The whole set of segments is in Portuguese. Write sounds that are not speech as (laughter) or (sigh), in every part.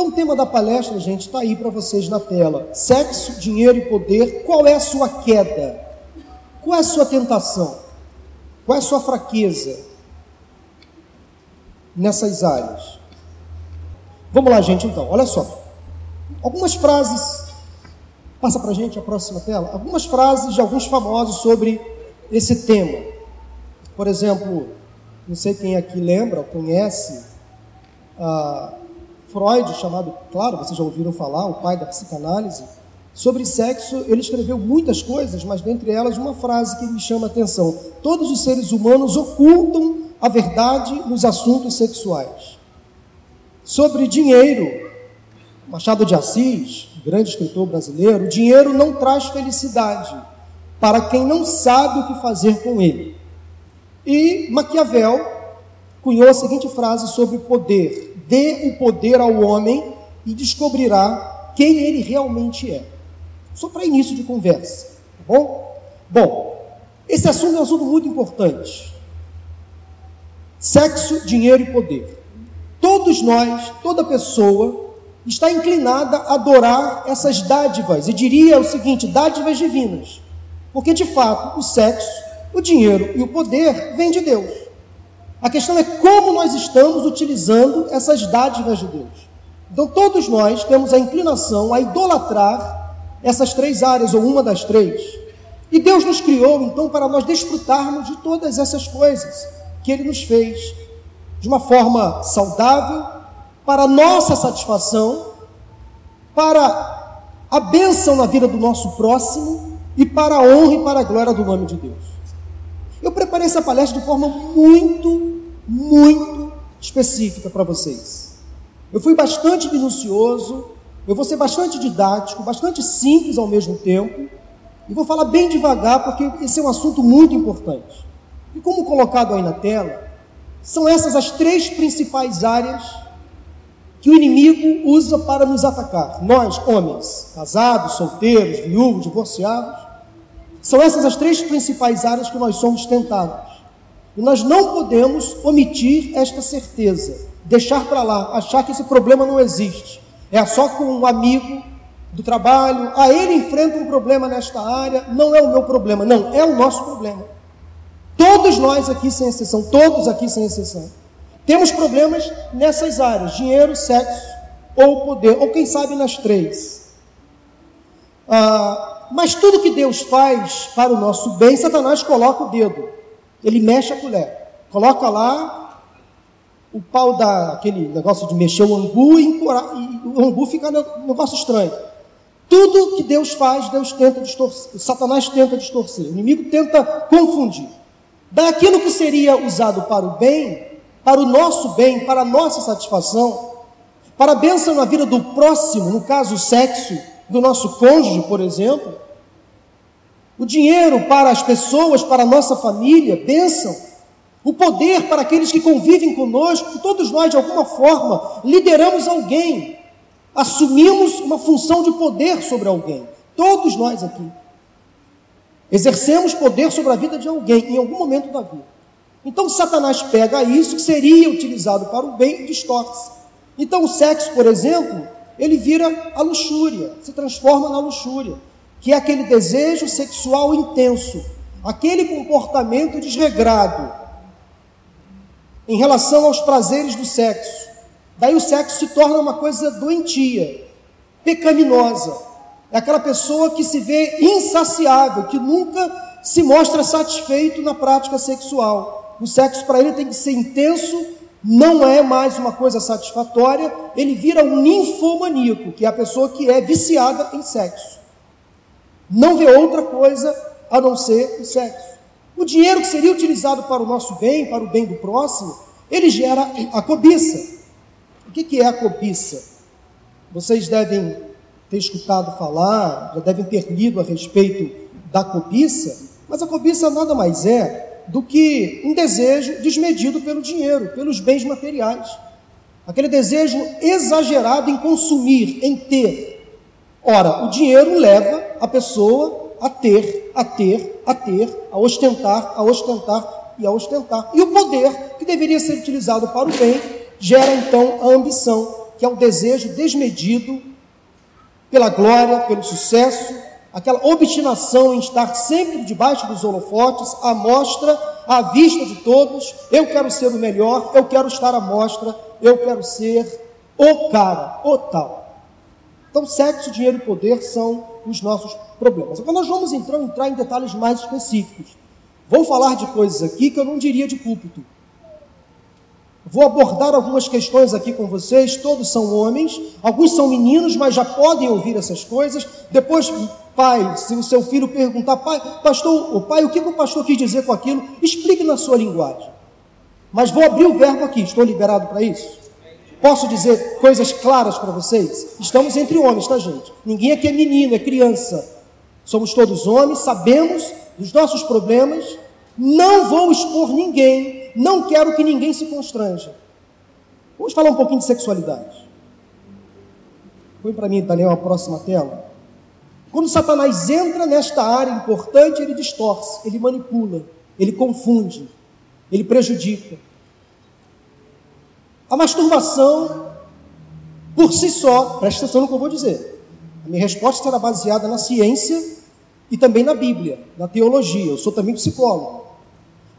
Então o tema da palestra, gente, está aí para vocês na tela. Sexo, dinheiro e poder. Qual é a sua queda? Qual é a sua tentação? Qual é a sua fraqueza nessas áreas? Vamos lá, gente, então. Olha só. Algumas frases. Passa para gente a próxima tela. Algumas frases de alguns famosos sobre esse tema. Por exemplo, não sei quem aqui lembra ou conhece uh, Freud, chamado, claro, vocês já ouviram falar, o pai da psicanálise. Sobre sexo, ele escreveu muitas coisas, mas dentre elas uma frase que me chama a atenção: Todos os seres humanos ocultam a verdade nos assuntos sexuais. Sobre dinheiro, Machado de Assis, grande escritor brasileiro, o dinheiro não traz felicidade para quem não sabe o que fazer com ele. E Maquiavel cunhou a seguinte frase sobre poder: dê o poder ao homem e descobrirá quem ele realmente é. Só para início de conversa, tá bom? Bom, esse assunto é um assunto muito importante. Sexo, dinheiro e poder. Todos nós, toda pessoa, está inclinada a adorar essas dádivas, e diria o seguinte: dádivas divinas. Porque de fato, o sexo, o dinheiro e o poder vêm de Deus. A questão é como nós estamos utilizando essas dádivas de Deus. Então, todos nós temos a inclinação a idolatrar essas três áreas, ou uma das três. E Deus nos criou, então, para nós desfrutarmos de todas essas coisas que Ele nos fez, de uma forma saudável, para nossa satisfação, para a bênção na vida do nosso próximo e para a honra e para a glória do nome de Deus. Eu preparei essa palestra de forma muito, muito específica para vocês. Eu fui bastante minucioso, eu vou ser bastante didático, bastante simples ao mesmo tempo, e vou falar bem devagar porque esse é um assunto muito importante. E como colocado aí na tela, são essas as três principais áreas que o inimigo usa para nos atacar. Nós, homens, casados, solteiros, viúvos, divorciados, são essas as três principais áreas que nós somos tentados. E nós não podemos omitir esta certeza, deixar para lá, achar que esse problema não existe. É só com um amigo do trabalho, ah, ele enfrenta um problema nesta área, não é o meu problema, não, é o nosso problema. Todos nós aqui, sem exceção, todos aqui, sem exceção, temos problemas nessas áreas: dinheiro, sexo ou poder, ou quem sabe nas três. Ah, mas tudo que Deus faz para o nosso bem, Satanás coloca o dedo. Ele mexe a colher. Coloca lá o pau da aquele negócio de mexer o angu e, e o angu fica um negócio estranho. Tudo que Deus faz, Deus tenta distorcer, Satanás tenta distorcer, o inimigo tenta confundir. Daquilo que seria usado para o bem, para o nosso bem, para a nossa satisfação, para a bênção na vida do próximo, no caso o sexo, do nosso cônjuge, por exemplo, o dinheiro para as pessoas, para a nossa família, bênção, o poder para aqueles que convivem conosco, todos nós, de alguma forma, lideramos alguém, assumimos uma função de poder sobre alguém, todos nós aqui. Exercemos poder sobre a vida de alguém em algum momento da vida. Então Satanás pega isso que seria utilizado para o bem e distorce. Então o sexo, por exemplo, ele vira a luxúria, se transforma na luxúria, que é aquele desejo sexual intenso, aquele comportamento desregrado em relação aos prazeres do sexo. Daí o sexo se torna uma coisa doentia, pecaminosa. É aquela pessoa que se vê insaciável, que nunca se mostra satisfeito na prática sexual. O sexo para ele tem que ser intenso, não é mais uma coisa satisfatória, ele vira um ninfomaníaco, que é a pessoa que é viciada em sexo. Não vê outra coisa a não ser o sexo. O dinheiro que seria utilizado para o nosso bem, para o bem do próximo, ele gera a cobiça. O que é a cobiça? Vocês devem ter escutado falar, já devem ter lido a respeito da cobiça, mas a cobiça nada mais é do que um desejo desmedido pelo dinheiro, pelos bens materiais. Aquele desejo exagerado em consumir, em ter. Ora, o dinheiro leva a pessoa a ter, a ter, a ter, a ostentar, a ostentar e a ostentar. E o poder, que deveria ser utilizado para o bem, gera então a ambição, que é o desejo desmedido pela glória, pelo sucesso, aquela obstinação em estar sempre debaixo dos holofotes, à mostra, à vista de todos. Eu quero ser o melhor, eu quero estar à mostra, eu quero ser o cara, o tal. Então, sexo, dinheiro e poder são os nossos problemas. Agora, nós vamos então entrar em detalhes mais específicos. Vou falar de coisas aqui que eu não diria de púlpito. Vou abordar algumas questões aqui com vocês. Todos são homens, alguns são meninos, mas já podem ouvir essas coisas. Depois, pai, se o seu filho perguntar, pai, pastor, o pai, o que, o pastor quis dizer com aquilo? Explique na sua linguagem. Mas vou abrir o verbo aqui. Estou liberado para isso? Posso dizer coisas claras para vocês? Estamos entre homens, tá, gente? Ninguém aqui é menino, é criança. Somos todos homens, sabemos dos nossos problemas. Não vou expor ninguém, não quero que ninguém se constranja. Vamos falar um pouquinho de sexualidade. Põe para mim, Daniel, a próxima tela. Quando Satanás entra nesta área importante, ele distorce, ele manipula, ele confunde, ele prejudica. A masturbação, por si só, presta atenção no que eu vou dizer. A minha resposta será baseada na ciência e também na Bíblia, na teologia. Eu sou também psicólogo.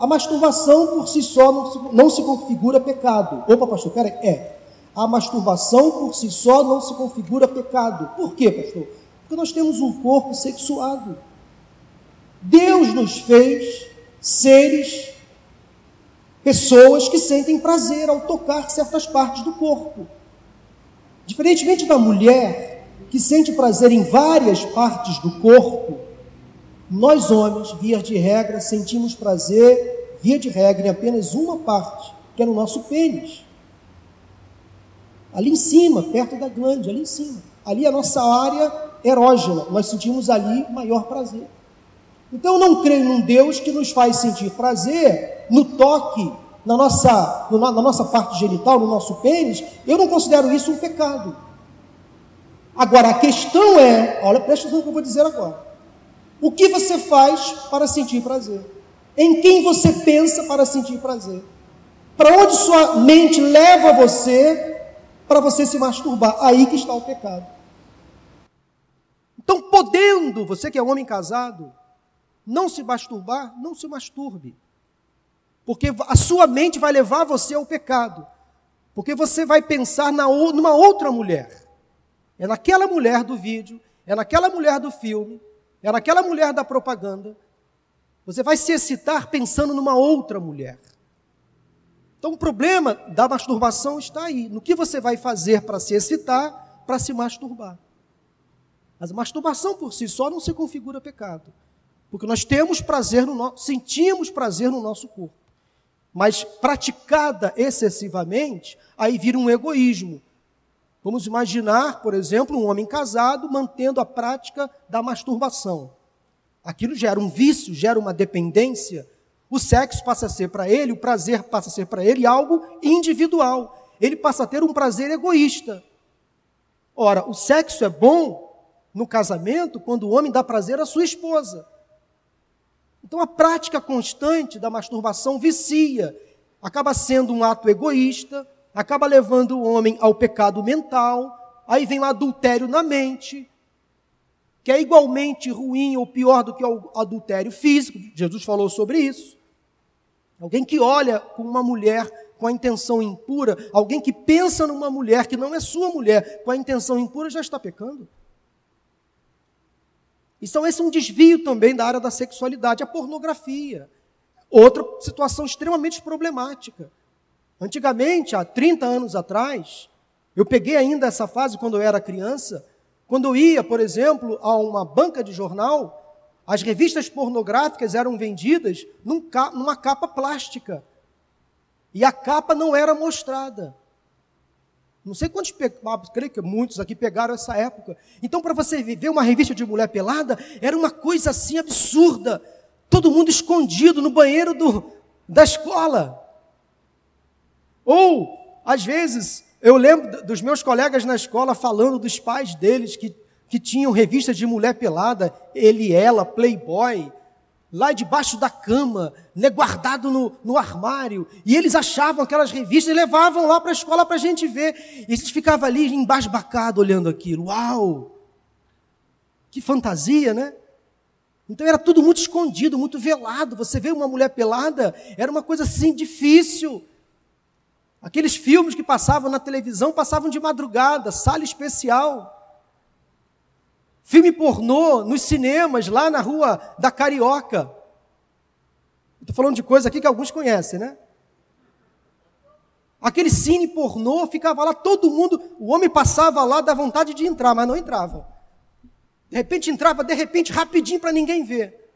A masturbação por si só não se, não se configura pecado. Opa, pastor, peraí. É. A masturbação por si só não se configura pecado. Por quê, pastor? Porque nós temos um corpo sexuado. Deus nos fez seres Pessoas que sentem prazer ao tocar certas partes do corpo. Diferentemente da mulher, que sente prazer em várias partes do corpo, nós homens, via de regra, sentimos prazer, via de regra, em apenas uma parte, que é no nosso pênis. Ali em cima, perto da glândula, ali em cima. Ali é a nossa área erógena, nós sentimos ali maior prazer. Então eu não creio num Deus que nos faz sentir prazer no toque, na nossa, na nossa parte genital, no nosso pênis. Eu não considero isso um pecado. Agora a questão é, olha, presta atenção no que eu vou dizer agora. O que você faz para sentir prazer? Em quem você pensa para sentir prazer? Para onde sua mente leva você para você se masturbar? Aí que está o pecado. Então, podendo, você que é homem casado, não se masturbar, não se masturbe. Porque a sua mente vai levar você ao pecado. Porque você vai pensar na, numa outra mulher. É naquela mulher do vídeo, é naquela mulher do filme, é naquela mulher da propaganda. Você vai se excitar pensando numa outra mulher. Então o problema da masturbação está aí. No que você vai fazer para se excitar, para se masturbar. Mas a masturbação por si só não se configura pecado. Porque nós temos prazer no nosso, sentimos prazer no nosso corpo. Mas praticada excessivamente, aí vira um egoísmo. Vamos imaginar, por exemplo, um homem casado mantendo a prática da masturbação. Aquilo gera um vício, gera uma dependência. O sexo passa a ser para ele, o prazer passa a ser para ele algo individual. Ele passa a ter um prazer egoísta. Ora, o sexo é bom no casamento quando o homem dá prazer à sua esposa. Então a prática constante da masturbação vicia, acaba sendo um ato egoísta, acaba levando o homem ao pecado mental, aí vem o adultério na mente, que é igualmente ruim ou pior do que o adultério físico. Jesus falou sobre isso. Alguém que olha com uma mulher com a intenção impura, alguém que pensa numa mulher que não é sua mulher com a intenção impura já está pecando. Então, esse é um desvio também da área da sexualidade, a pornografia. Outra situação extremamente problemática. Antigamente, há 30 anos atrás, eu peguei ainda essa fase quando eu era criança, quando eu ia, por exemplo, a uma banca de jornal, as revistas pornográficas eram vendidas numa capa plástica. E a capa não era mostrada. Não sei quantos, ah, creio que muitos aqui pegaram essa época. Então, para você ver uma revista de mulher pelada, era uma coisa assim absurda. Todo mundo escondido no banheiro do, da escola. Ou, às vezes, eu lembro dos meus colegas na escola falando dos pais deles que, que tinham revistas de mulher pelada, ele, ela, Playboy. lá debaixo da cama, né, guardado no, no armário. E eles achavam aquelas revistas e levavam lá para a escola para a gente ver. E a gente ficava ali embasbacado olhando aquilo. Uau! Que fantasia, né? Então era tudo muito escondido, muito velado. Você vê uma mulher pelada, era uma coisa assim difícil. Aqueles filmes que passavam na televisão passavam de madrugada, sala especial. Filme pornô nos cinemas, lá na rua da Carioca. Estou falando de coisa aqui que alguns conhecem, né? Aquele cine pornô ficava lá, todo mundo, o homem passava lá, dá vontade de entrar, mas não entrava. De repente entrava, de repente, rapidinho para ninguém ver.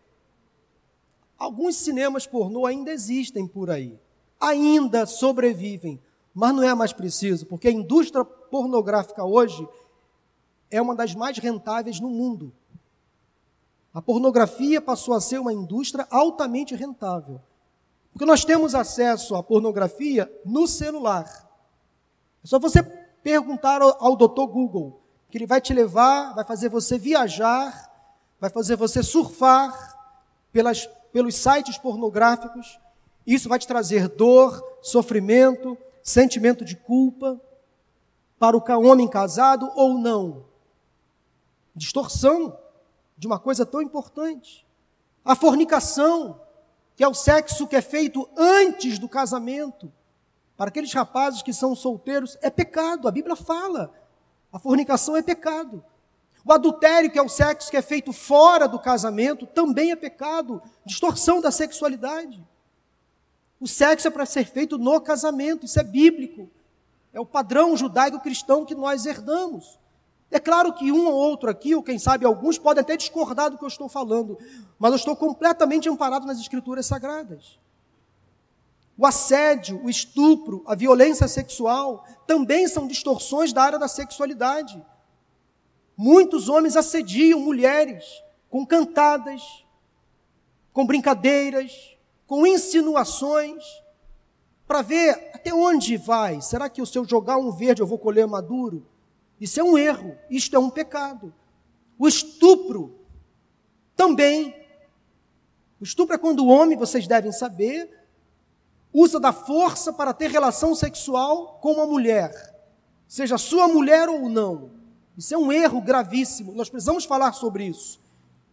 Alguns cinemas pornô ainda existem por aí ainda sobrevivem, mas não é mais preciso, porque a indústria pornográfica hoje é uma das mais rentáveis no mundo. A pornografia passou a ser uma indústria altamente rentável. Porque nós temos acesso à pornografia no celular. É só você perguntar ao, ao doutor Google, que ele vai te levar, vai fazer você viajar, vai fazer você surfar pelas, pelos sites pornográficos, isso vai te trazer dor, sofrimento, sentimento de culpa para o homem casado ou não. Distorção de uma coisa tão importante. A fornicação, que é o sexo que é feito antes do casamento. Para aqueles rapazes que são solteiros, é pecado, a Bíblia fala. A fornicação é pecado. O adultério, que é o sexo que é feito fora do casamento, também é pecado. Distorção da sexualidade. O sexo é para ser feito no casamento, isso é bíblico. É o padrão judaico-cristão que nós herdamos. É claro que um ou outro aqui, ou quem sabe alguns, podem até discordar do que eu estou falando, mas eu estou completamente amparado nas Escrituras Sagradas. O assédio, o estupro, a violência sexual também são distorções da área da sexualidade. Muitos homens assediam mulheres com cantadas, com brincadeiras, com insinuações, para ver até onde vai. Será que se eu jogar um verde eu vou colher maduro? Isso é um erro, isto é um pecado. O estupro também. O estupro é quando o homem, vocês devem saber, usa da força para ter relação sexual com uma mulher, seja sua mulher ou não. Isso é um erro gravíssimo, nós precisamos falar sobre isso.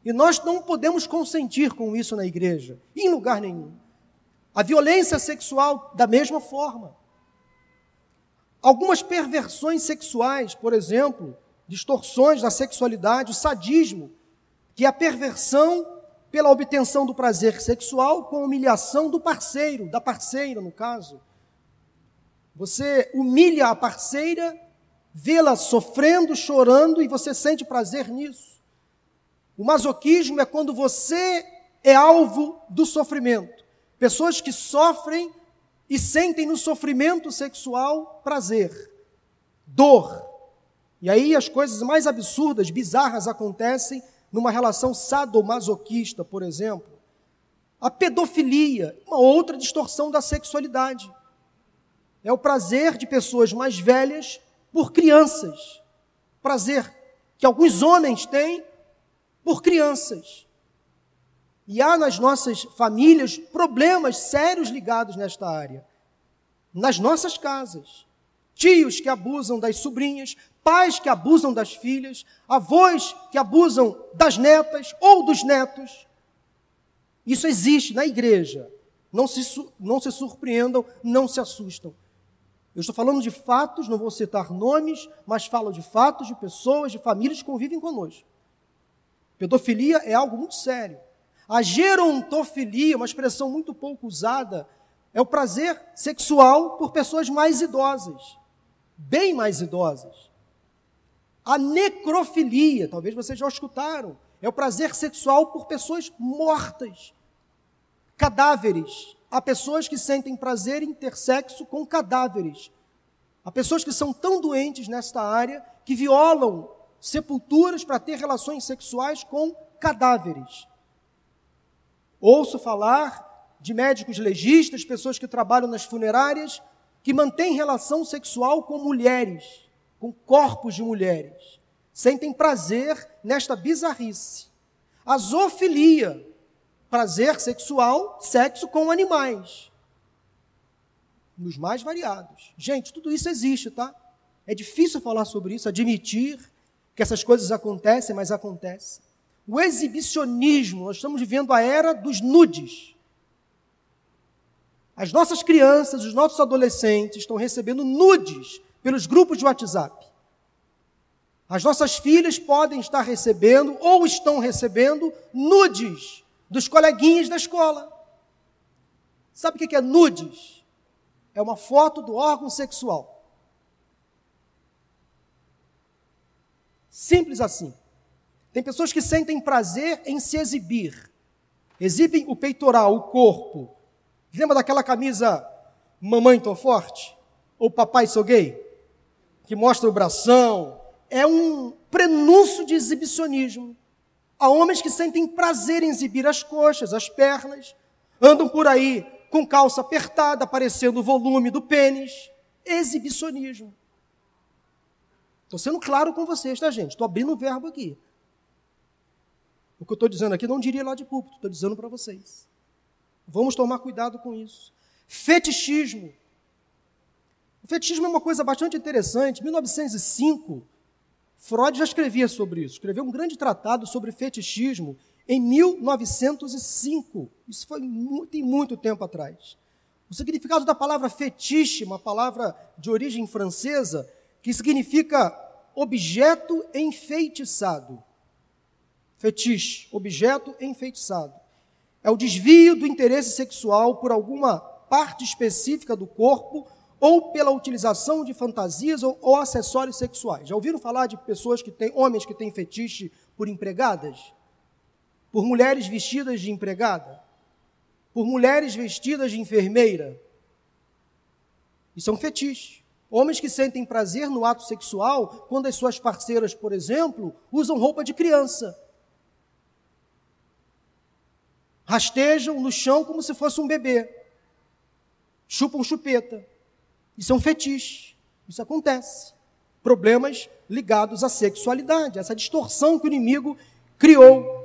E nós não podemos consentir com isso na igreja, em lugar nenhum. A violência sexual, da mesma forma. Algumas perversões sexuais, por exemplo, distorções da sexualidade, o sadismo, que é a perversão pela obtenção do prazer sexual com humilhação do parceiro, da parceira, no caso. Você humilha a parceira, vê-la sofrendo, chorando e você sente prazer nisso. O masoquismo é quando você é alvo do sofrimento. Pessoas que sofrem e sentem no sofrimento sexual prazer, dor. E aí as coisas mais absurdas, bizarras acontecem numa relação sadomasoquista, por exemplo. A pedofilia, uma outra distorção da sexualidade. É o prazer de pessoas mais velhas por crianças. Prazer que alguns homens têm por crianças. E há nas nossas famílias problemas sérios ligados nesta área. Nas nossas casas. Tios que abusam das sobrinhas, pais que abusam das filhas, avós que abusam das netas ou dos netos. Isso existe na igreja. Não se, não se surpreendam, não se assustam. Eu estou falando de fatos, não vou citar nomes, mas falo de fatos, de pessoas, de famílias que convivem conosco. Pedofilia é algo muito sério. A gerontofilia, uma expressão muito pouco usada, é o prazer sexual por pessoas mais idosas, bem mais idosas. A necrofilia, talvez vocês já escutaram, é o prazer sexual por pessoas mortas, cadáveres. Há pessoas que sentem prazer em ter sexo com cadáveres. Há pessoas que são tão doentes nesta área que violam sepulturas para ter relações sexuais com cadáveres. Ouço falar de médicos legistas, pessoas que trabalham nas funerárias, que mantêm relação sexual com mulheres, com corpos de mulheres. Sentem prazer nesta bizarrice. A zoofilia, prazer sexual, sexo com animais. Nos mais variados. Gente, tudo isso existe, tá? É difícil falar sobre isso, admitir que essas coisas acontecem, mas acontecem. O exibicionismo, nós estamos vivendo a era dos nudes. As nossas crianças, os nossos adolescentes estão recebendo nudes pelos grupos de WhatsApp. As nossas filhas podem estar recebendo ou estão recebendo nudes dos coleguinhas da escola. Sabe o que é nudes? É uma foto do órgão sexual. Simples assim. Tem pessoas que sentem prazer em se exibir. Exibem o peitoral, o corpo. Lembra daquela camisa Mamãe Tão Forte? Ou Papai Sou Gay? Que mostra o bração. É um prenúncio de exibicionismo. Há homens que sentem prazer em exibir as coxas, as pernas, andam por aí com calça apertada, aparecendo o volume do pênis. Exibicionismo. Estou sendo claro com vocês, tá, gente? Estou abrindo o verbo aqui. O que eu estou dizendo aqui não diria lá de púlpito, estou dizendo para vocês. Vamos tomar cuidado com isso. Fetichismo. O fetichismo é uma coisa bastante interessante. Em 1905, Freud já escrevia sobre isso. Escreveu um grande tratado sobre fetichismo em 1905. Isso foi muito, tem muito tempo atrás. O significado da palavra fetiche, uma palavra de origem francesa, que significa objeto enfeitiçado. Fetiche, objeto enfeitiçado. É o desvio do interesse sexual por alguma parte específica do corpo ou pela utilização de fantasias ou, ou, acessórios sexuais. Já ouviram falar de pessoas que têm, homens que têm fetiche por empregadas? Por mulheres vestidas de empregada? Por mulheres vestidas de enfermeira? Isso é um fetiche. Homens que sentem prazer no ato sexual quando as suas parceiras, por exemplo, usam roupa de criança rastejam no chão como se fosse um bebê, chupam chupeta. Isso é um fetiche. Isso acontece. Problemas ligados à sexualidade, essa distorção que o inimigo criou.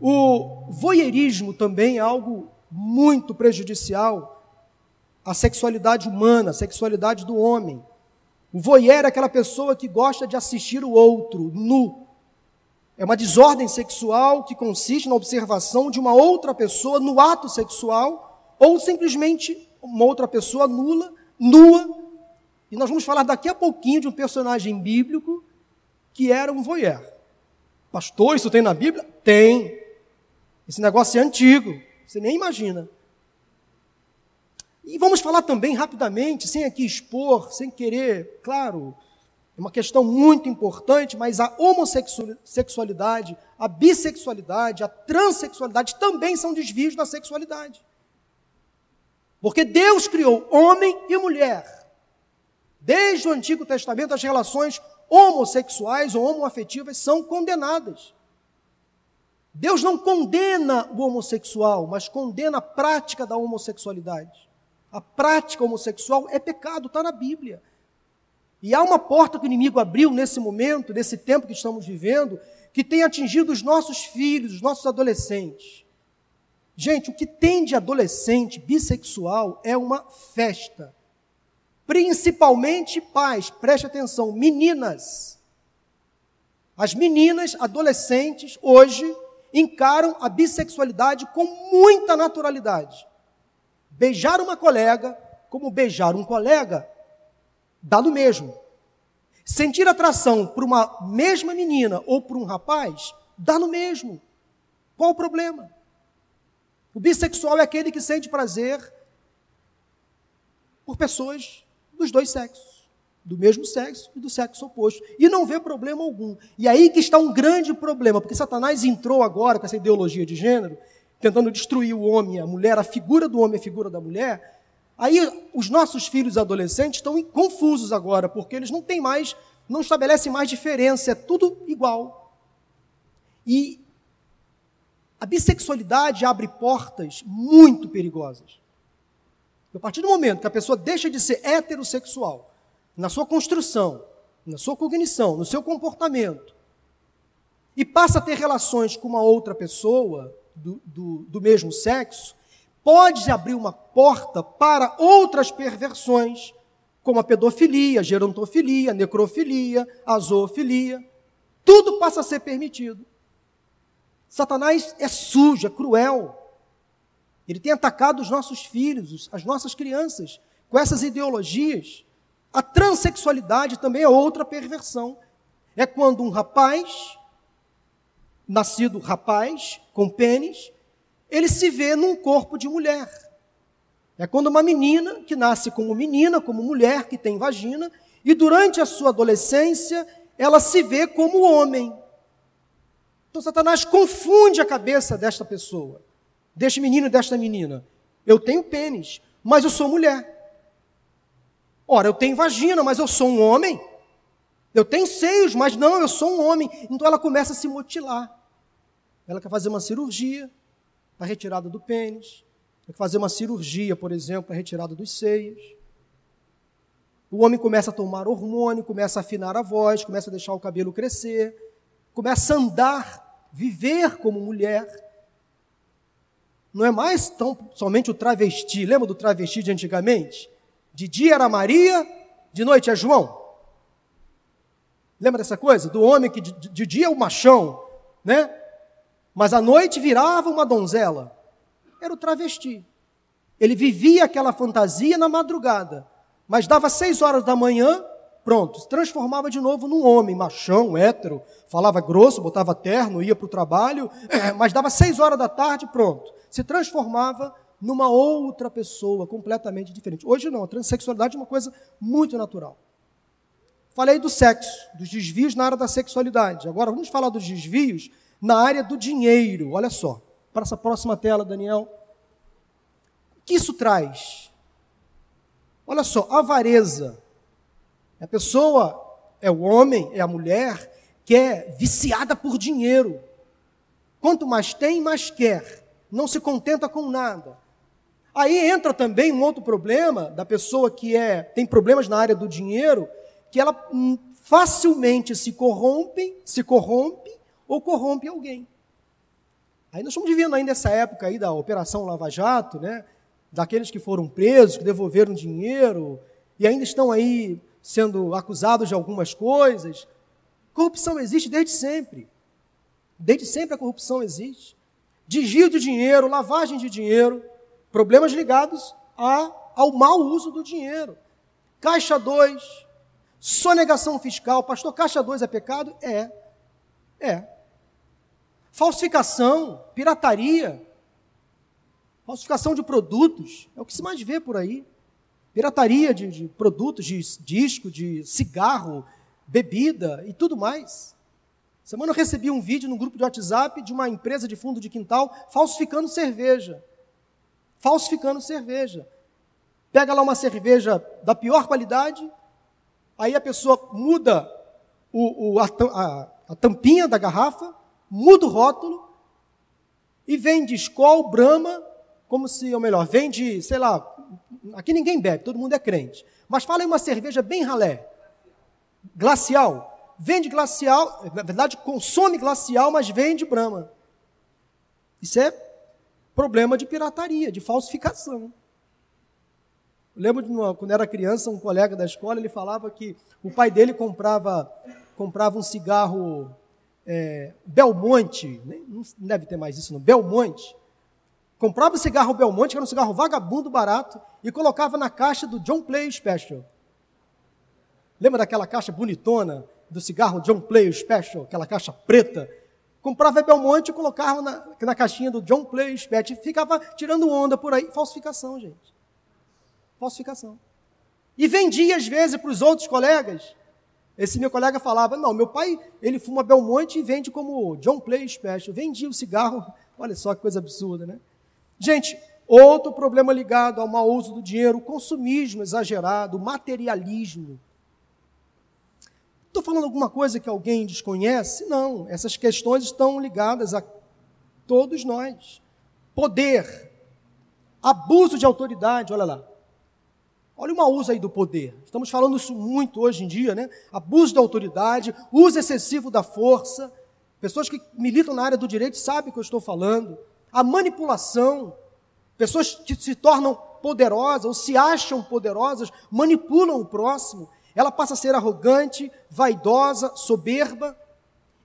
O voyeurismo também é algo muito prejudicial à sexualidade humana, à sexualidade do homem. O voyeur é aquela pessoa que gosta de assistir o outro nu, é uma desordem sexual que consiste na observação de uma outra pessoa no ato sexual ou simplesmente uma outra pessoa nula, nua. E nós vamos falar daqui a pouquinho de um personagem bíblico que era um voyeur. Pastor, isso tem na Bíblia? Tem. Esse negócio é antigo, você nem imagina. E vamos falar também rapidamente, sem aqui expor, sem querer, claro, é uma questão muito importante, mas a homossexualidade, a bissexualidade, a transexualidade também são desvios da sexualidade. Porque Deus criou homem e mulher. Desde o Antigo Testamento, as relações homossexuais ou homoafetivas são condenadas. Deus não condena o homossexual, mas condena a prática da homossexualidade. A prática homossexual é pecado, está na Bíblia. E há uma porta que o inimigo abriu nesse momento, nesse tempo que estamos vivendo, que tem atingido os nossos filhos, os nossos adolescentes. Gente, o que tem de adolescente bissexual é uma festa. Principalmente pais, preste atenção, meninas. As meninas, adolescentes, hoje, encaram a bissexualidade com muita naturalidade. Beijar uma colega, como beijar um colega, dá no mesmo. Sentir atração por uma mesma menina ou por um rapaz, dá no mesmo. Qual o problema? O bissexual é aquele que sente prazer por pessoas dos dois sexos, do mesmo sexo e do sexo oposto, e não vê problema algum. E aí que está um grande problema, porque Satanás entrou agora com essa ideologia de gênero, tentando destruir o homem a mulher, a figura do homem a figura da mulher, Aí os nossos filhos adolescentes estão confusos agora, porque eles não têm mais, não estabelecem mais diferença, é tudo igual. E a bissexualidade abre portas muito perigosas. A partir do momento que a pessoa deixa de ser heterossexual, na sua construção, na sua cognição, no seu comportamento, e passa a ter relações com uma outra pessoa, do, do, mesmo sexo pode abrir uma porta para outras perversões, como a pedofilia, a gerontofilia, a necrofilia, a zoofilia. Tudo passa a ser permitido. Satanás é sujo, é cruel. Ele tem atacado os nossos filhos, as nossas crianças, com essas ideologias. A transexualidade também é outra perversão. É quando um rapaz, nascido rapaz, com pênis, ele se vê num corpo de mulher. É quando uma menina que nasce como menina, como mulher, que tem vagina, e durante a sua adolescência ela se vê como homem. Então Satanás confunde a cabeça desta pessoa deste menino e desta menina. Eu tenho pênis, mas eu sou mulher. Ora, eu tenho vagina, mas eu sou um homem. Eu tenho seios, mas não, eu sou um homem. Então ela começa a se mutilar. Ela quer fazer uma cirurgia para retirada do pênis. Quer fazer uma cirurgia, por exemplo, para retirada dos seios. O homem começa a tomar hormônio, começa a afinar a voz, começa a deixar o cabelo crescer, começa a andar, viver como mulher não é mais tão somente o travesti. Lembra do travesti de antigamente? De dia era Maria, de noite é João. Lembra dessa coisa? Do homem que de, de dia é o machão, né? Mas à noite virava uma donzela. Era o travesti. Ele vivia aquela fantasia na madrugada, mas dava seis horas da manhã, pronto, se transformava de novo num homem, machão, hétero, falava grosso, botava terno, ia para o trabalho, mas dava seis horas da tarde, pronto se transformava numa outra pessoa completamente diferente. Hoje não, a transexualidade é uma coisa muito natural. Falei do sexo, dos desvios na área da sexualidade. Agora vamos falar dos desvios na área do dinheiro. Olha só, para essa próxima tela, Daniel. O que isso traz? Olha só, avareza. A pessoa é o homem, é a mulher que é viciada por dinheiro. Quanto mais tem, mais quer não se contenta com nada. Aí entra também um outro problema da pessoa que é tem problemas na área do dinheiro, que ela hum, facilmente se corrompe, se corrompe ou corrompe alguém. Aí nós estamos vivendo ainda essa época aí da Operação Lava Jato, né? Daqueles que foram presos, que devolveram dinheiro e ainda estão aí sendo acusados de algumas coisas. Corrupção existe desde sempre. Desde sempre a corrupção existe desvio de dinheiro, lavagem de dinheiro, problemas ligados a, ao mau uso do dinheiro. Caixa 2, sonegação fiscal. Pastor, caixa 2 é pecado? É. É. Falsificação, pirataria, falsificação de produtos, é o que se mais vê por aí. Pirataria de, de produtos, de disco, de cigarro, bebida e tudo mais. Semana eu recebi um vídeo no grupo de WhatsApp de uma empresa de fundo de quintal falsificando cerveja. Falsificando cerveja. Pega lá uma cerveja da pior qualidade, aí a pessoa muda o, o, a, a, a tampinha da garrafa, muda o rótulo e vende Skol, Brahma, como se, ou melhor, vende, sei lá, aqui ninguém bebe, todo mundo é crente. Mas fala em uma cerveja bem ralé, glacial vende glacial, na verdade consome glacial, mas vende Brahma. Isso é problema de pirataria, de falsificação. Eu lembro de uma, quando era criança, um colega da escola, ele falava que o pai dele comprava, comprava um cigarro é, Belmonte, não deve ter mais isso no Belmonte, comprava o cigarro Belmonte, que era um cigarro vagabundo barato, e colocava na caixa do John Play Special. Lembra daquela caixa bonitona, do cigarro John Player Special, aquela caixa preta, comprava Belmonte e colocava na, na caixinha do John Player Special ficava tirando onda por aí. Falsificação, gente. Falsificação. E vendia às vezes para os outros colegas. Esse meu colega falava: Não, meu pai ele fuma Belmonte e vende como John Player Special. Vendia o cigarro. (laughs) Olha só que coisa absurda, né? Gente, outro problema ligado ao mau uso do dinheiro, o consumismo exagerado, o materialismo. Estou falando alguma coisa que alguém desconhece? Não, essas questões estão ligadas a todos nós. Poder, abuso de autoridade, olha lá. Olha o mau uso aí do poder. Estamos falando isso muito hoje em dia, né? Abuso da autoridade, uso excessivo da força. Pessoas que militam na área do direito sabem o que eu estou falando. a manipulação. Pessoas que se tornam poderosas ou se acham poderosas, manipulam o próximo. Ela passa a ser arrogante, vaidosa, soberba.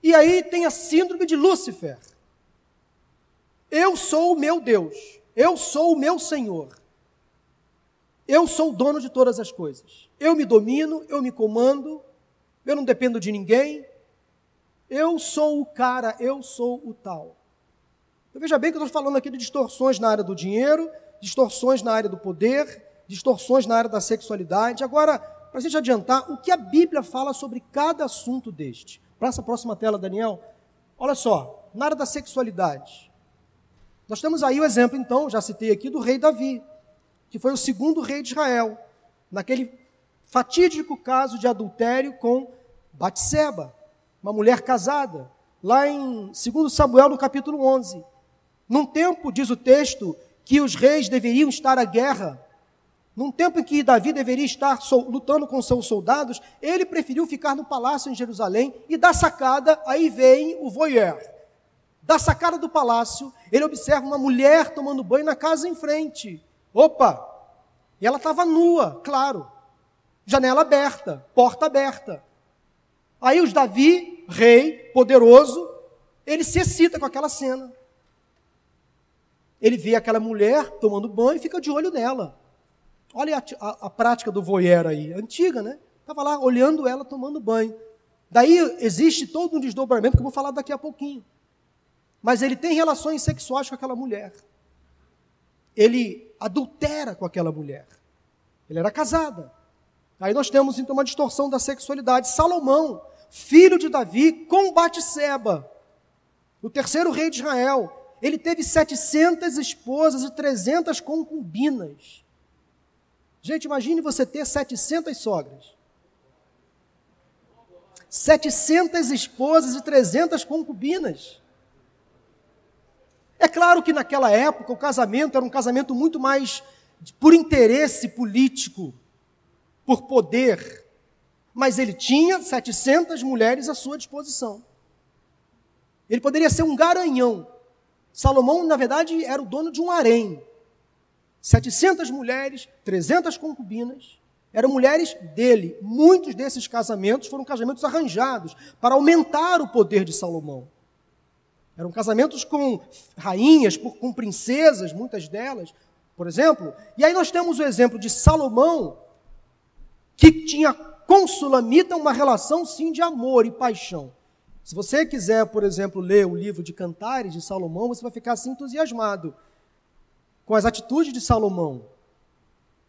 E aí tem a síndrome de Lúcifer. Eu sou o meu Deus. Eu sou o meu Senhor. Eu sou o dono de todas as coisas. Eu me domino, eu me comando, eu não dependo de ninguém. Eu sou o cara, eu sou o tal. Então, veja bem que eu estou falando aqui de distorções na área do dinheiro, distorções na área do poder, distorções na área da sexualidade. Agora, para a gente adiantar, o que a Bíblia fala sobre cada assunto deste? Para essa próxima tela, Daniel. Olha só, na área da sexualidade. Nós temos aí o exemplo, então, já citei aqui, do rei Davi, que foi o segundo rei de Israel, naquele fatídico caso de adultério com Batseba, uma mulher casada, lá em 2 Samuel, no capítulo 11. Num tempo, diz o texto, que os reis deveriam estar à guerra, num tempo em que Davi deveria estar lutando com seus soldados, ele preferiu ficar no palácio em Jerusalém e da sacada, aí vem o voyeur. Da sacada do palácio, ele observa uma mulher tomando banho na casa em frente. Opa! E ela estava nua, claro. Janela aberta, porta aberta. Aí os Davi, rei, poderoso, ele se excita com aquela cena. Ele vê aquela mulher tomando banho e fica de olho nela. Olha a, a, a prática do voyeur aí, antiga, né? Estava lá olhando ela tomando banho. Daí existe todo um desdobramento que eu vou falar daqui a pouquinho. Mas ele tem relações sexuais com aquela mulher. Ele adultera com aquela mulher. Ele era casada. Aí nós temos então uma distorção da sexualidade. Salomão, filho de Davi, com Batseba, o terceiro rei de Israel, ele teve 700 esposas e 300 concubinas. Gente, imagine você ter 700 sogras. 700 esposas e 300 concubinas. É claro que naquela época o casamento era um casamento muito mais por interesse político, por poder. Mas ele tinha 700 mulheres à sua disposição. Ele poderia ser um garanhão. Salomão, na verdade, era o dono de um harém. 700 mulheres, 300 concubinas, eram mulheres dele. Muitos desses casamentos foram casamentos arranjados para aumentar o poder de Salomão. Eram casamentos com rainhas, com princesas, muitas delas, por exemplo. E aí nós temos o exemplo de Salomão, que tinha com Sulamita uma relação sim de amor e paixão. Se você quiser, por exemplo, ler o livro de Cantares de Salomão, você vai ficar assim entusiasmado com as atitudes de Salomão.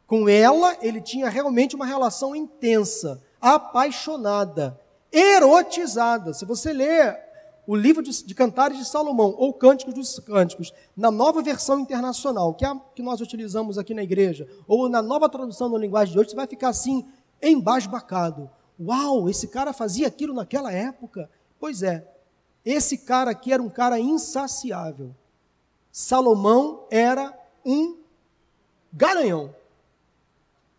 Com ela, ele tinha realmente uma relação intensa, apaixonada, erotizada. Se você ler o livro de, de, Cantares de Salomão, ou Cânticos dos Cânticos, na nova versão internacional, que é a que nós utilizamos aqui na igreja, ou na nova tradução da linguagem de hoje, você vai ficar assim, embasbacado. Uau, esse cara fazia aquilo naquela época? Pois é, esse cara aqui era um cara insaciável. Salomão era um garanhão.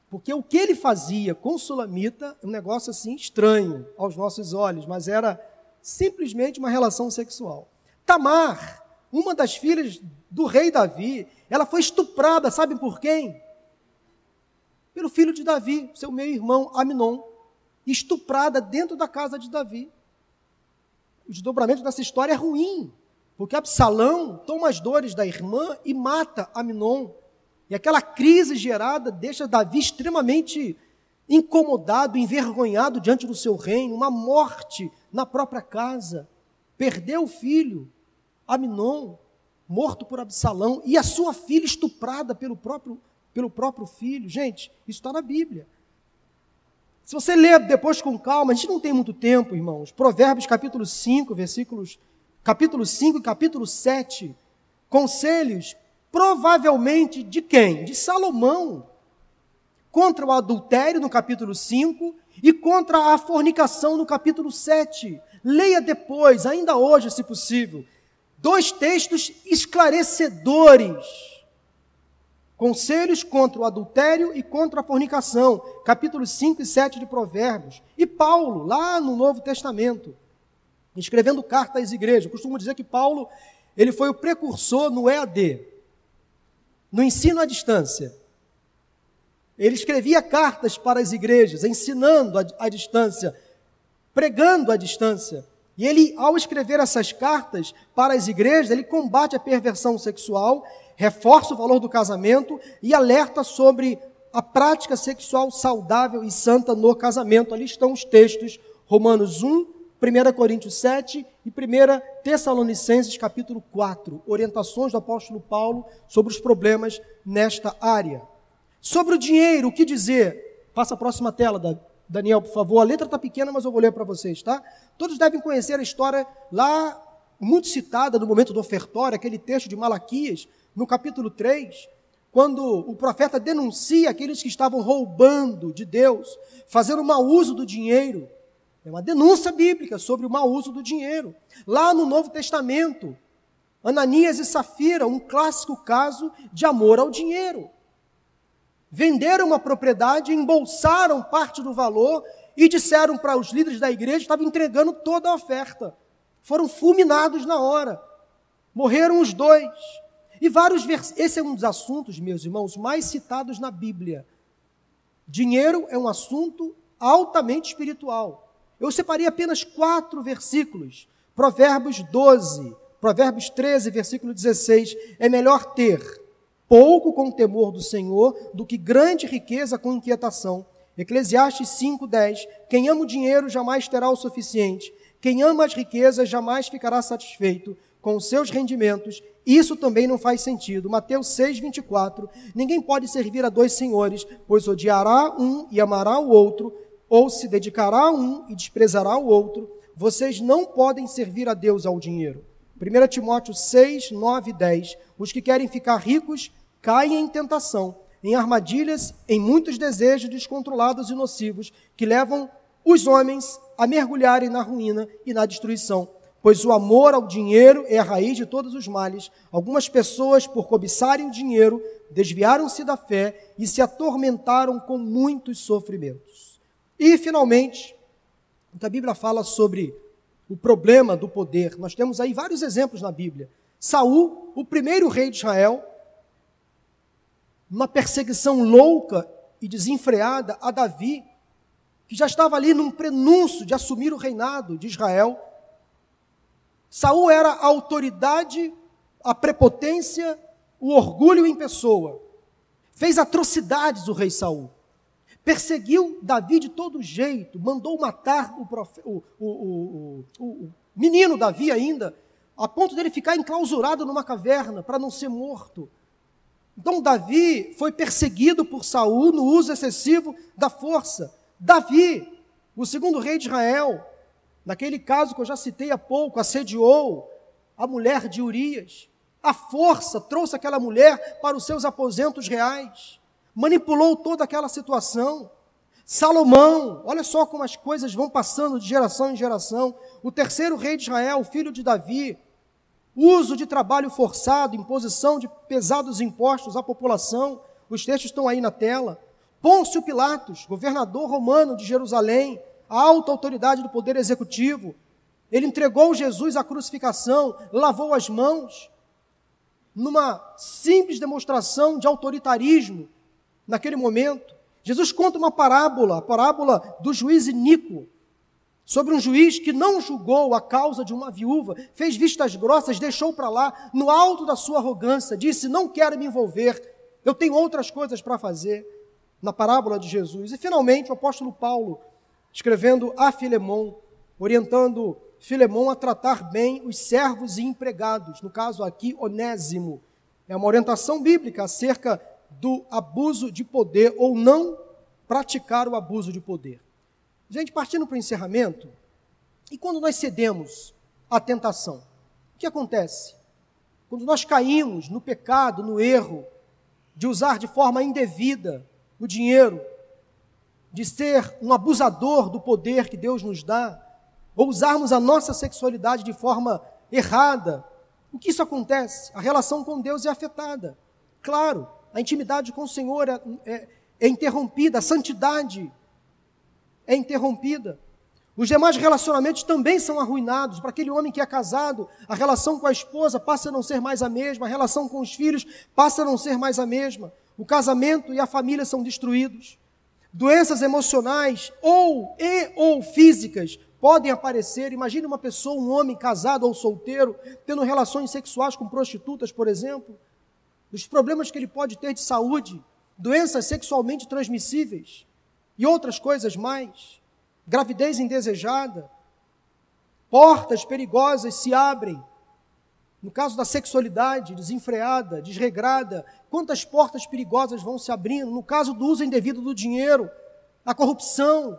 Porque o que ele fazia com Sulamita, um negócio assim estranho aos nossos olhos, mas era simplesmente uma relação sexual. Tamar, uma das filhas do rei Davi, ela foi estuprada, sabe por quem? Pelo filho de Davi, seu meu irmão Aminon, estuprada dentro da casa de Davi. O desdobramento dessa história é ruim, porque Absalão toma as dores da irmã e mata Aminon. E aquela crise gerada deixa Davi extremamente incomodado, envergonhado diante do seu reino, uma morte na própria casa. Perdeu o filho, Aminon, morto por Absalão, e a sua filha estuprada pelo próprio, pelo próprio filho. Gente, isso está na Bíblia. Se você ler depois com calma, a gente não tem muito tempo, irmãos. Provérbios capítulo 5, versículos capítulo 5 e capítulo 7, conselhos provavelmente de quem? De Salomão. Contra o adultério no capítulo 5 e contra a fornicação no capítulo 7. Leia depois, ainda hoje, se possível, dois textos esclarecedores. Conselhos contra o adultério e contra a fornicação, capítulos 5 e 7 de Provérbios. E Paulo, lá no Novo Testamento, escrevendo carta às igrejas. Eu costumo dizer que Paulo ele foi o precursor no EAD, no ensino à distância. Ele escrevia cartas para as igrejas, ensinando à distância, pregando à distância. E ele, ao escrever essas cartas para as igrejas, ele combate a perversão sexual, reforça o valor do casamento e alerta sobre a prática sexual saudável e santa no casamento. Ali estão os textos, Romanos 1, 1 Coríntios 7 e 1 Tessalonicenses capítulo 4, orientações do apóstolo Paulo sobre os problemas nesta área. Sobre o dinheiro, o que dizer? Passa a próxima tela, Daniel, por favor. A letra está pequena, mas eu vou ler para vocês, tá? Todos devem conhecer a história lá, muito citada no momento do ofertório, aquele texto de Malaquias, no capítulo 3, quando o profeta denuncia aqueles que estavam roubando de Deus, fazendo mau uso do dinheiro. É uma denúncia bíblica sobre o mau uso do dinheiro. Lá no Novo Testamento, Ananias e Safira, um clássico caso de amor ao dinheiro. Venderam uma propriedade, embolsaram parte do valor e disseram para os líderes da igreja que estavam entregando toda a oferta. Foram fulminados na hora. Morreram os dois. E vários vers... esse é um dos assuntos, meus irmãos, mais citados na Bíblia. Dinheiro é um assunto altamente espiritual. Eu separei apenas quatro versículos. Provérbios 12, Provérbios 13, versículo 16. É melhor ter pouco com temor do Senhor do que grande riqueza com inquietação. Eclesiastes 5, 10. Quem ama o dinheiro jamais terá o suficiente. Quem ama as riquezas jamais ficará satisfeito com os seus rendimentos. Isso também não faz sentido. Mateus 6, 24. Ninguém pode servir a dois senhores, pois odiará um e amará o outro, ou se dedicará a um e desprezará o outro, vocês não podem servir a Deus ao dinheiro. 1 Timóteo 6, 9 e 10. Os que querem ficar ricos caem em tentação, em armadilhas, em muitos desejos descontrolados e nocivos que levam os homens a mergulharem na ruína e na destruição. Pois o amor ao dinheiro é a raiz de todos os males. Algumas pessoas, por cobiçarem o dinheiro, desviaram-se da fé e se atormentaram com muitos sofrimentos. E, finalmente, a Bíblia fala sobre o problema do poder. Nós temos aí vários exemplos na Bíblia. Saul, o primeiro rei de Israel, numa perseguição louca e desenfreada a Davi, que já estava ali num prenúncio de assumir o reinado de Israel. Saul era a autoridade, a prepotência, o orgulho em pessoa. Fez atrocidades o rei Saul perseguiu Davi de todo jeito, mandou matar o, profe, o, o, o, menino Davi ainda, a ponto dele ficar enclausurado numa caverna para não ser morto. Então Davi foi perseguido por Saul no uso excessivo da força. Davi, o segundo rei de Israel, naquele caso que eu já citei há pouco, assediou a mulher de Urias. A força trouxe aquela mulher para os seus aposentos reais manipulou toda aquela situação. Salomão, olha só como as coisas vão passando de geração em geração. O terceiro rei de Israel, filho de Davi, uso de trabalho forçado, imposição de pesados impostos à população. Os textos estão aí na tela. Pôncio Pilatos, governador romano de Jerusalém, a alta autoridade do poder executivo. Ele entregou Jesus à crucificação, lavou as mãos, numa simples demonstração de autoritarismo, naquele momento. Jesus conta uma parábola, a parábola do juiz Inico, sobre um juiz que não julgou a causa de uma viúva, fez vistas grossas, deixou para lá, no alto da sua arrogância, disse: Não quero me envolver, eu tenho outras coisas para fazer, na parábola de Jesus. E finalmente o apóstolo Paulo, escrevendo a Filemão, orientando Filemão a tratar bem os servos e empregados, no caso aqui, Onésimo. É uma orientação bíblica acerca do abuso de poder ou não praticar o abuso de poder. Gente, partindo para o encerramento, e quando nós cedemos à tentação, o que acontece? Quando nós caímos no pecado, no erro, de usar de forma indevida o dinheiro, de ser um abusador do poder que Deus nos dá, ou usarmos a nossa sexualidade de forma errada, o que isso acontece? A relação com Deus é afetada. Claro, a intimidade com o Senhor é, é, é interrompida, a santidade é interrompida. Os demais relacionamentos também são arruinados. Para aquele homem que é casado, a relação com a esposa passa a não ser mais a mesma, a relação com os filhos passa a não ser mais a mesma. O casamento e a família são destruídos. Doenças emocionais ou e ou físicas podem aparecer. Imagine uma pessoa, um homem casado ou solteiro, tendo relações sexuais com prostitutas, por exemplo. Os problemas que ele pode ter de saúde, doenças sexualmente transmissíveis e outras coisas mais gravidez indesejada, portas perigosas se abrem. No caso da sexualidade desenfreada, desregrada, quantas portas perigosas vão se abrindo? No caso do uso indevido do dinheiro, a corrupção,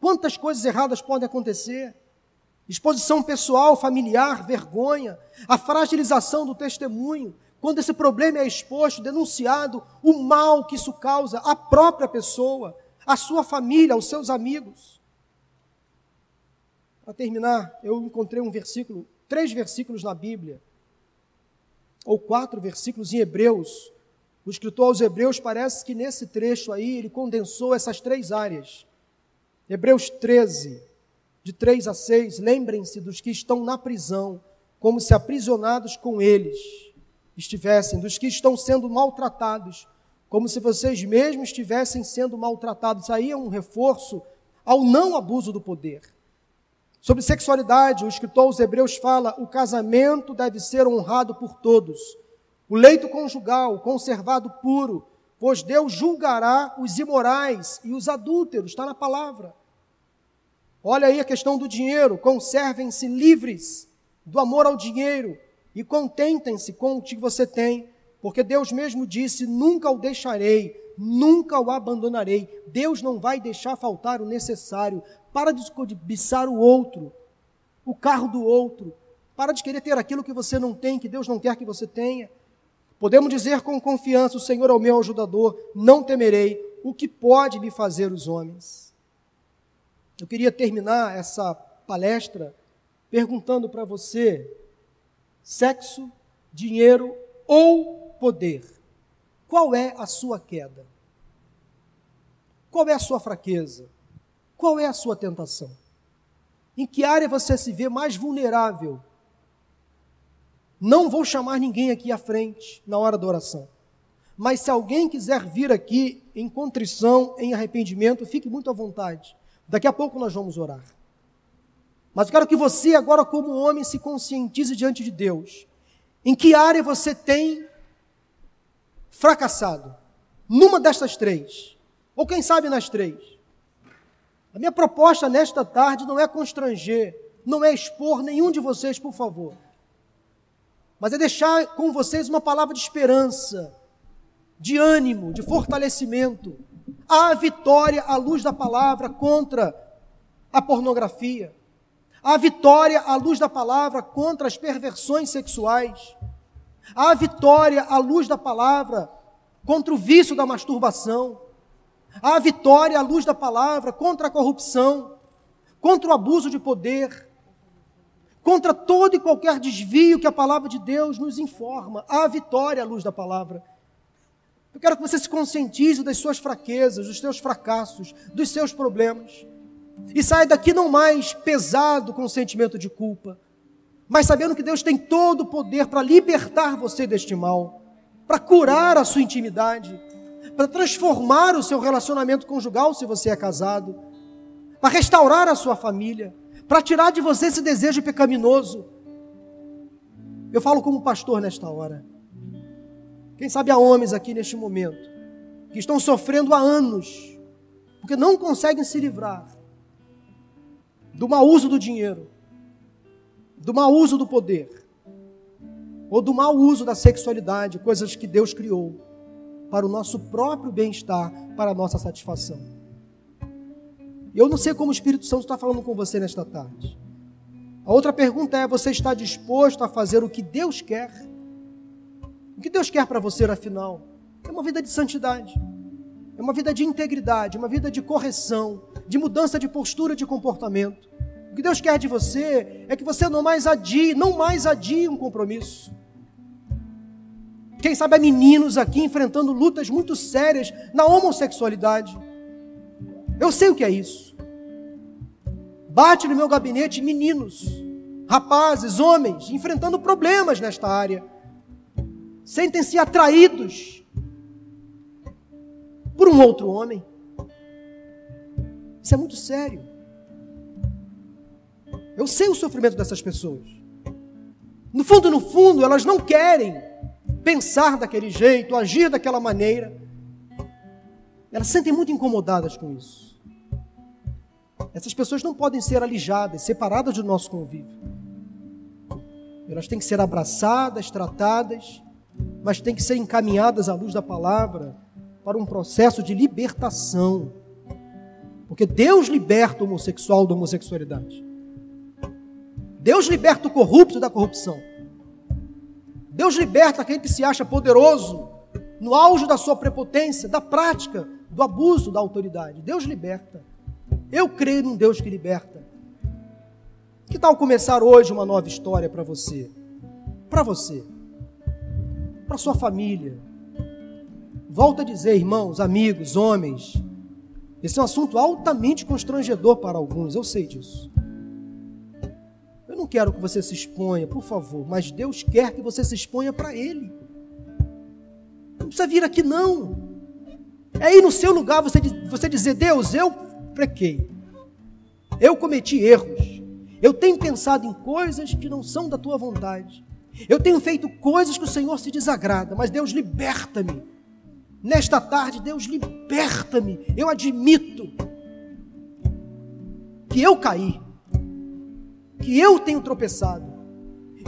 quantas coisas erradas podem acontecer? Exposição pessoal, familiar, vergonha, a fragilização do testemunho, quando esse problema é exposto, denunciado, o mal que isso causa à própria pessoa, à sua família, aos seus amigos. Para terminar, eu encontrei um versículo, três versículos na Bíblia, ou quatro versículos em Hebreus. O escritor aos Hebreus parece que nesse trecho aí ele condensou essas três áreas. Hebreus 13, de 3 a 6, lembrem-se dos que estão na prisão, como se aprisionados com eles estivessem, dos que estão sendo maltratados, como se vocês mesmos estivessem sendo maltratados. Aí é um reforço ao não abuso do poder. Sobre sexualidade, o escritor aos Hebreus fala: o casamento deve ser honrado por todos, o leito conjugal conservado puro, pois Deus julgará os imorais e os adúlteros, está na palavra. Olha aí a questão do dinheiro, conservem-se livres do amor ao dinheiro e contentem-se com o que você tem, porque Deus mesmo disse: nunca o deixarei, nunca o abandonarei. Deus não vai deixar faltar o necessário. Para de cobiçar o outro, o carro do outro. Para de querer ter aquilo que você não tem, que Deus não quer que você tenha. Podemos dizer com confiança: O Senhor é o meu ajudador, não temerei o que pode me fazer os homens. Eu queria terminar essa palestra perguntando para você: sexo, dinheiro ou poder. Qual é a sua queda? Qual é a sua fraqueza? Qual é a sua tentação? Em que área você se vê mais vulnerável? Não vou chamar ninguém aqui à frente na hora da oração. Mas se alguém quiser vir aqui em contrição, em arrependimento, fique muito à vontade. Daqui a pouco nós vamos orar. Mas eu quero que você, agora, como homem, se conscientize diante de Deus. Em que área você tem fracassado numa destas três, ou quem sabe nas três. A minha proposta nesta tarde não é constranger, não é expor nenhum de vocês, por favor, mas é deixar com vocês uma palavra de esperança, de ânimo, de fortalecimento. Há vitória à luz da palavra contra a pornografia. Há vitória à luz da palavra contra as perversões sexuais. Há vitória à luz da palavra contra o vício da masturbação. Há vitória à luz da palavra contra a corrupção, contra o abuso de poder, contra todo e qualquer desvio que a palavra de Deus nos informa. Há vitória à luz da palavra. Eu quero que você se conscientize das suas fraquezas, dos seus fracassos, dos seus problemas. E saia daqui não mais pesado com o sentimento de culpa, mas sabendo que Deus tem todo o poder para libertar você deste mal, para curar a sua intimidade, para transformar o seu relacionamento conjugal se você é casado, para restaurar a sua família, para tirar de você esse desejo pecaminoso. Eu falo como pastor nesta hora. Quem sabe há homens aqui neste momento que estão sofrendo há anos, porque não conseguem se livrar do mau uso do dinheiro, do mau uso do poder, ou do mau uso da sexualidade, coisas que Deus criou para o nosso próprio bem-estar, para a nossa satisfação. Eu não sei como o Espírito Santo está falando com você nesta tarde. A outra pergunta é: você está disposto a fazer o que Deus quer? O que Deus quer para você, afinal? É uma vida de santidade, é uma vida de integridade, uma vida de correção, de mudança de postura de comportamento. O que Deus quer de você é que você não mais adie, não mais adie um compromisso. Quem sabe há meninos aqui enfrentando lutas muito sérias na homossexualidade. Eu sei o que é isso. Bate no meu gabinete meninos, rapazes, homens, enfrentando problemas nesta área. Sentem-se atraídos por um outro homem. Isso é muito sério. Eu sei o sofrimento dessas pessoas. No fundo, no fundo, elas não querem pensar daquele jeito, agir daquela maneira. Elas se sentem muito incomodadas com isso. Essas pessoas não podem ser alijadas, separadas do nosso convívio. Elas têm que ser abraçadas, tratadas, mas têm que ser encaminhadas à luz da palavra para um processo de libertação. Porque Deus liberta o homossexual da homossexualidade. Deus liberta o corrupto da corrupção. Deus liberta aquele que se acha poderoso, no auge da sua prepotência, da prática, do abuso da autoridade. Deus liberta. Eu creio num Deus que liberta. Que tal começar hoje uma nova história para você? Para você. Para sua família. Volto a dizer, irmãos, amigos, homens, esse é um assunto altamente constrangedor para alguns, eu sei disso. Eu não quero que você se exponha, por favor, mas Deus quer que você se exponha para Ele. Não precisa vir aqui, não. É aí no seu lugar você, você dizer: Deus, eu prequei, eu cometi erros, eu tenho pensado em coisas que não são da tua vontade, eu tenho feito coisas que o Senhor se desagrada, mas Deus, liberta-me. Nesta tarde, Deus, liberta-me. Eu admito que eu caí que eu tenho tropeçado,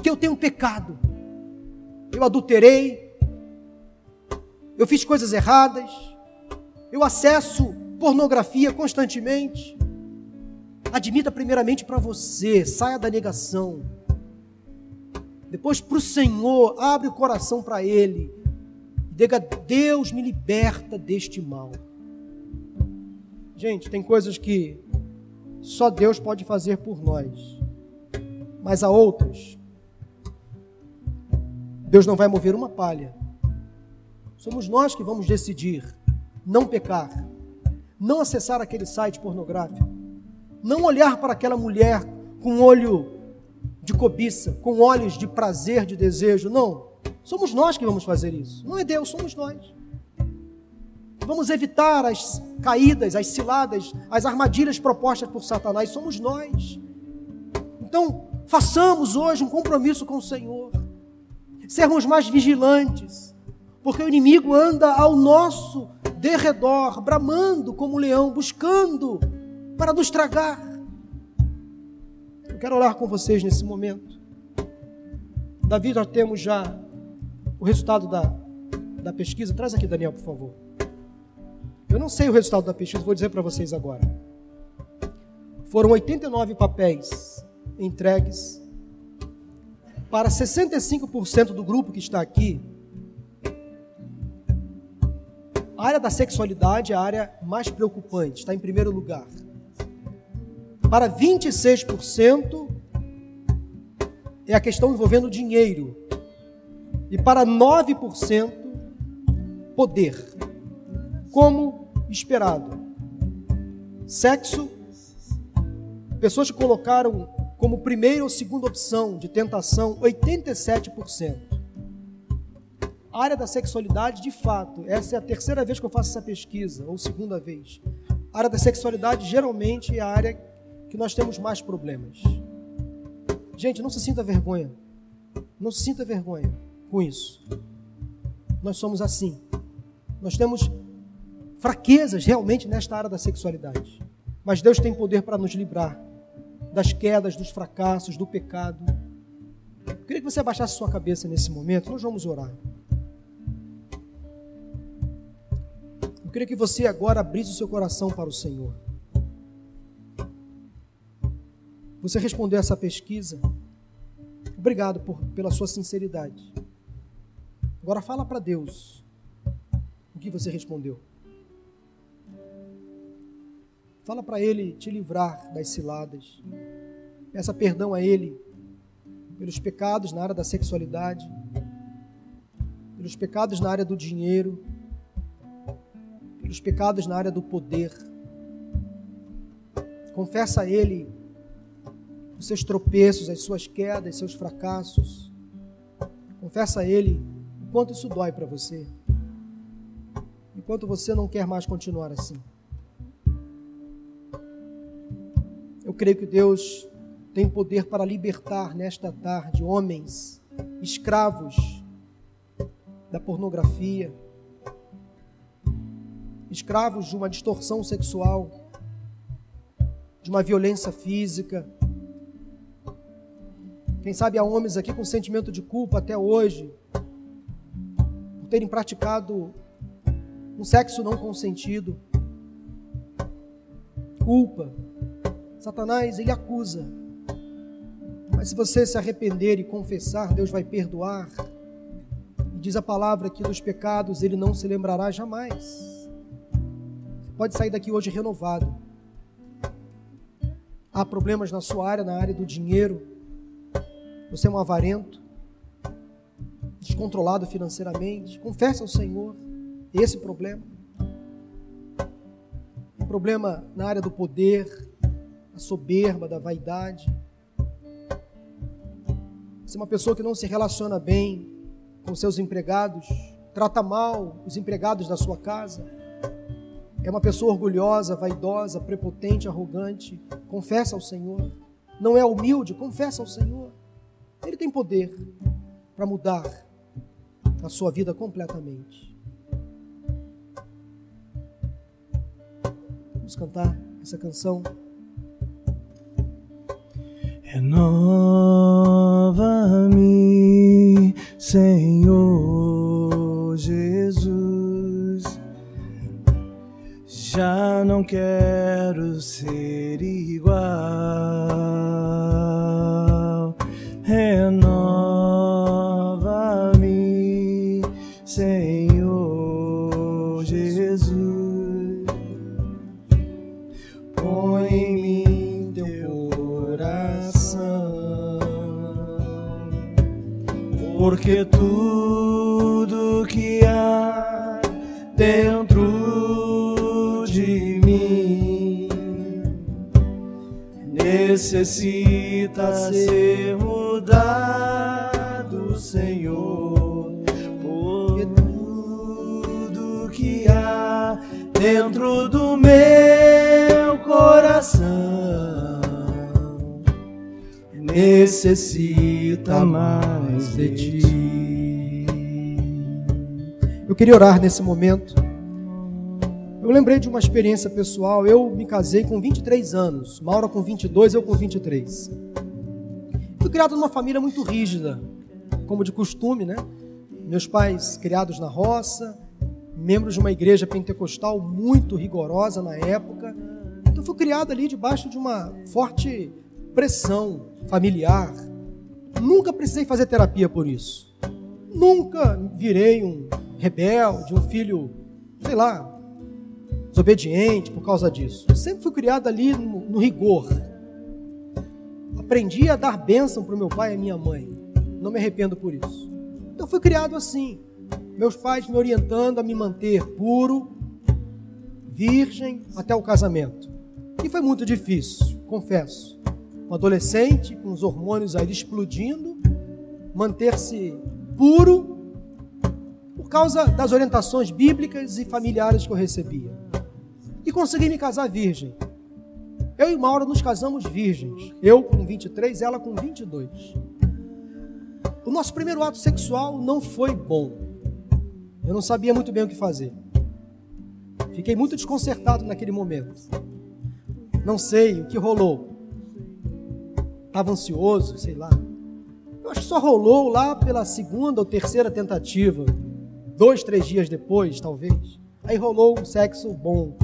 que eu tenho pecado. Eu adulterei, eu fiz coisas erradas, eu acesso pornografia constantemente. Admita primeiramente para você, saia da negação. Depois para o Senhor, abre o coração para Ele. Diga, Deus me liberta deste mal. Gente, tem coisas que só Deus pode fazer por nós mas a outras, Deus não vai mover uma palha. Somos nós que vamos decidir não pecar, não acessar aquele site pornográfico, não olhar para aquela mulher com olho de cobiça, com olhos de prazer, de desejo. Não. Somos nós que vamos fazer isso. Não é Deus, somos nós. Vamos evitar as caídas, as ciladas, as armadilhas propostas por Satanás. Somos nós. Então, Façamos hoje um compromisso com o Senhor. Sermos mais vigilantes, porque o inimigo anda ao nosso derredor, bramando como um leão, buscando para nos tragar. Eu quero orar com vocês nesse momento. Davi, nós temos já o resultado da, da pesquisa. Traz aqui, Daniel, por favor. Eu não sei o resultado da pesquisa, vou dizer para vocês agora. Foram 89 papéis entregues. Para 65% do grupo que está aqui, a área da sexualidade é a área mais preocupante, está em primeiro lugar. Para 26% é a questão envolvendo dinheiro. E para 9%, poder. Como esperado. Sexo, pessoas que colocaram como primeira ou segunda opção de tentação 87%. A área da sexualidade, de fato, essa é a terceira vez que eu faço essa pesquisa, ou segunda vez. A área da sexualidade geralmente é a área que nós temos mais problemas. Gente, não se sinta vergonha. Não se sinta vergonha com isso. Nós somos assim. Nós temos fraquezas realmente nesta área da sexualidade. Mas Deus tem poder para nos livrar das quedas, dos fracassos, do pecado. Eu queria que você abaixasse sua cabeça nesse momento, nós vamos orar. Eu queria que você agora abrisse o seu coração para o Senhor. Você respondeu essa pesquisa. Obrigado por, pela sua sinceridade. Agora fala para Deus o que você respondeu. Fala para Ele te livrar das ciladas. Peça perdão a Ele pelos pecados na área da sexualidade, pelos pecados na área do dinheiro, pelos pecados na área do poder. Confessa a Ele os seus tropeços, as suas quedas, seus fracassos. Confessa a Ele o quanto isso dói para você. Enquanto você não quer mais continuar assim. Eu creio que Deus tem poder para libertar nesta tarde homens escravos da pornografia, escravos de uma distorção sexual, de uma violência física. Quem sabe há homens aqui com sentimento de culpa até hoje, por terem praticado um sexo não consentido. Culpa. Satanás, ele acusa. Mas se você se arrepender e confessar, Deus vai perdoar. E diz a palavra que dos pecados ele não se lembrará jamais pode sair daqui hoje renovado. Há problemas na sua área, na área do dinheiro. Você é um avarento, descontrolado financeiramente. Confesse ao Senhor esse problema. Um problema na área do poder, a soberba, da vaidade. Você é uma pessoa que não se relaciona bem com seus empregados, trata mal os empregados da sua casa é uma pessoa orgulhosa, vaidosa, prepotente, arrogante, confessa ao Senhor. Não é humilde, confessa ao Senhor. Ele tem poder para mudar a sua vida completamente. Vamos cantar essa canção. Renova-me, Senhor Jesus já não quero ser igual. Porque tudo que há dentro necessita ser mudado, Senhor, por tudo que há dentro do meu coração necessita mais de ti. Eu queria orar nesse momento eu lembrei de uma experiência pessoal. Eu me casei com 23 anos, Maura com 22, eu com 23. Fui criado numa família muito rígida, como de costume, né? Meus pais criados na roça, membros de uma igreja pentecostal muito rigorosa na época. Então fui criado ali debaixo de uma forte pressão familiar. Nunca precisei fazer terapia por isso. Nunca virei um rebelde, um filho, sei lá, desobediente por causa disso. Eu sempre fui criado ali no, no rigor. Aprendi a dar bênção para o meu pai e minha mãe. Não me arrependo por isso. Então fui criado assim. Meus pais me orientando a me manter puro, virgem até o casamento. E foi muito difícil, confesso. Um adolescente com os hormônios aí explodindo, manter-se puro por causa das orientações bíblicas e familiares que eu recebia e consegui me casar virgem. Eu e Maura nos casamos virgens. Eu com 23, ela com 22. O nosso primeiro ato sexual não foi bom. Eu não sabia muito bem o que fazer. Fiquei muito desconcertado naquele momento. Não sei o que rolou. Estava ansioso, sei lá. Eu acho que só rolou lá pela segunda ou terceira tentativa. Dois, três dias depois, talvez. Aí rolou um sexo bom.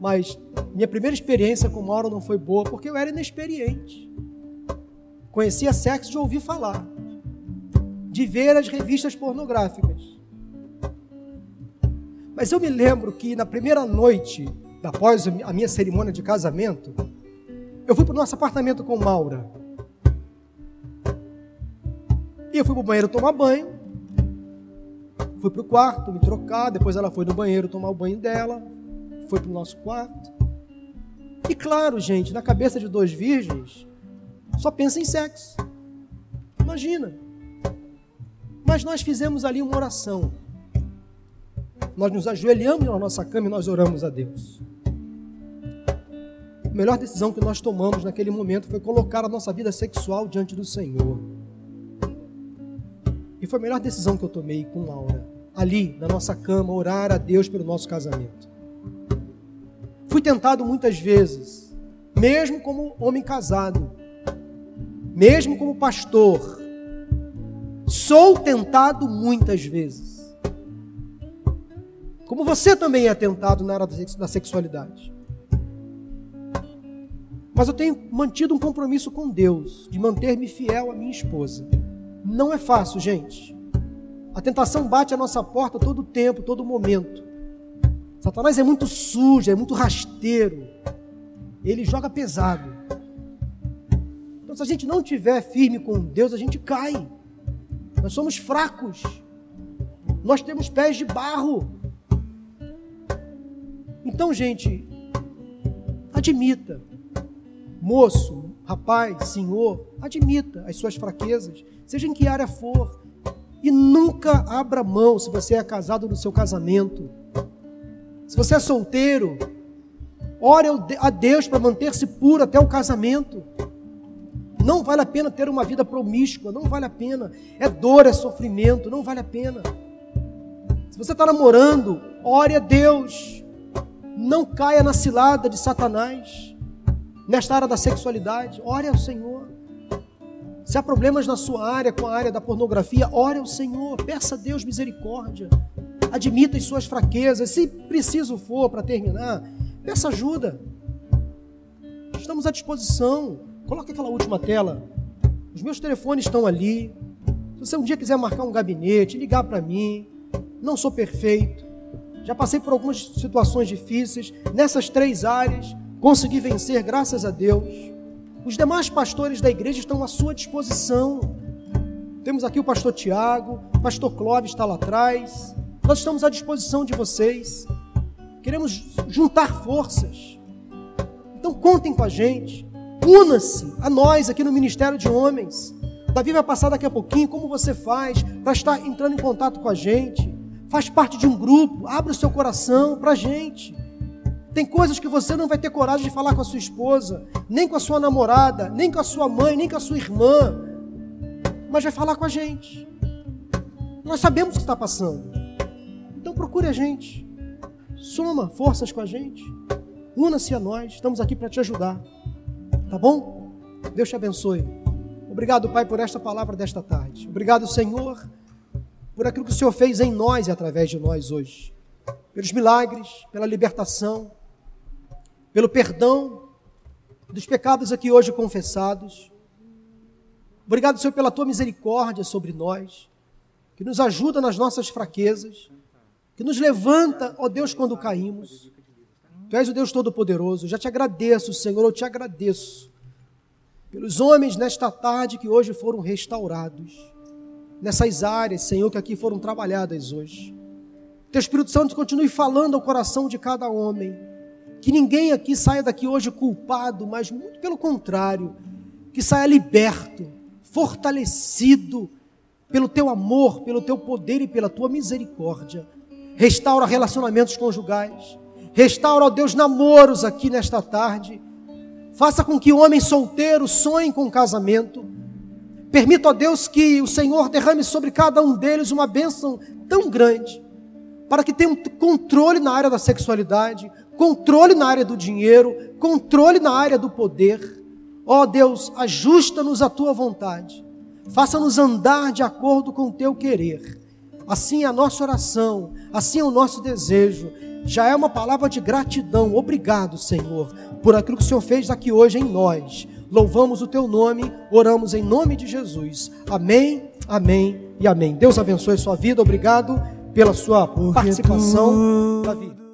Mas minha primeira experiência com Mauro não foi boa porque eu era inexperiente. Conhecia sexo de ouvir falar, de ver as revistas pornográficas. Mas eu me lembro que na primeira noite, após a minha cerimônia de casamento, eu fui para o nosso apartamento com Maura. E eu fui para o banheiro tomar banho. Fui para o quarto me trocar. Depois ela foi no banheiro tomar o banho dela foi para o nosso quarto. E claro, gente, na cabeça de dois virgens, só pensa em sexo. Imagina. Mas nós fizemos ali uma oração. Nós nos ajoelhamos na nossa cama e nós oramos a Deus. A melhor decisão que nós tomamos naquele momento foi colocar a nossa vida sexual diante do Senhor. E foi a melhor decisão que eu tomei com Laura. Ali, na nossa cama, orar a Deus pelo nosso casamento. Fui tentado muitas vezes, mesmo como homem casado, mesmo como pastor. Sou tentado muitas vezes. Como você também é tentado na área da sexualidade. Mas eu tenho mantido um compromisso com Deus de manter-me fiel à minha esposa. Não é fácil, gente. A tentação bate à nossa porta todo tempo, todo momento. Satanás é muito sujo, é muito rasteiro. Ele joga pesado. Então, se a gente não tiver firme com Deus, a gente cai. Nós somos fracos. Nós temos pés de barro. Então, gente, admita. Moço, rapaz, senhor, admita as suas fraquezas, seja em que área for. E nunca abra mão, se você é casado no seu casamento. Se você é solteiro, ore a Deus para manter-se puro até o casamento. Não vale a pena ter uma vida promíscua, não vale a pena. É dor, é sofrimento, não vale a pena. Se você está namorando, ore a Deus. Não caia na cilada de Satanás. Nesta área da sexualidade, ore ao Senhor. Se há problemas na sua área, com a área da pornografia, ore ao Senhor. Peça a Deus misericórdia. Admita as suas fraquezas. Se preciso for para terminar, peça ajuda. Estamos à disposição. Coloque aquela última tela. Os meus telefones estão ali. Se você um dia quiser marcar um gabinete, ligar para mim. Não sou perfeito. Já passei por algumas situações difíceis. Nessas três áreas, consegui vencer, graças a Deus. Os demais pastores da igreja estão à sua disposição. Temos aqui o pastor Tiago, o pastor Clóvis está lá atrás. Nós estamos à disposição de vocês. Queremos juntar forças. Então contem com a gente. Una-se a nós aqui no Ministério de Homens. Davi vai passar daqui a pouquinho como você faz para estar entrando em contato com a gente. Faz parte de um grupo, abre o seu coração para a gente. Tem coisas que você não vai ter coragem de falar com a sua esposa, nem com a sua namorada, nem com a sua mãe, nem com a sua irmã, mas vai falar com a gente. Nós sabemos o que está passando. Então procure a gente. Soma forças com a gente. Una-se a nós. Estamos aqui para te ajudar. Tá bom? Deus te abençoe. Obrigado, Pai, por esta palavra desta tarde. Obrigado, Senhor, por aquilo que o Senhor fez em nós e através de nós hoje. Pelos milagres, pela libertação, pelo perdão dos pecados aqui hoje confessados. Obrigado, Senhor, pela tua misericórdia sobre nós, que nos ajuda nas nossas fraquezas, que nos levanta, ó Deus, quando caímos. Tu és o Deus Todo-Poderoso. Já te agradeço, Senhor, eu te agradeço pelos homens nesta tarde que hoje foram restaurados, nessas áreas, Senhor, que aqui foram trabalhadas hoje. Teu Espírito Santo continue falando ao coração de cada homem. Que ninguém aqui saia daqui hoje culpado, mas muito pelo contrário, que saia liberto, fortalecido pelo teu amor, pelo teu poder e pela tua misericórdia. Restaura relacionamentos conjugais Restaura, ó Deus, namoros aqui nesta tarde. Faça com que o homem solteiro sonhe com casamento. Permita, ó Deus, que o Senhor derrame sobre cada um deles uma bênção tão grande, para que tenham controle na área da sexualidade, controle na área do dinheiro, controle na área do poder. Ó Deus, ajusta-nos à tua vontade. Faça-nos andar de acordo com o teu querer. Assim é a nossa oração, assim é o nosso desejo já é uma palavra de gratidão. Obrigado, Senhor, por aquilo que o Senhor fez aqui hoje em nós. Louvamos o teu nome, oramos em nome de Jesus. Amém, amém e amém. Deus abençoe a sua vida. Obrigado pela sua participação. Tu...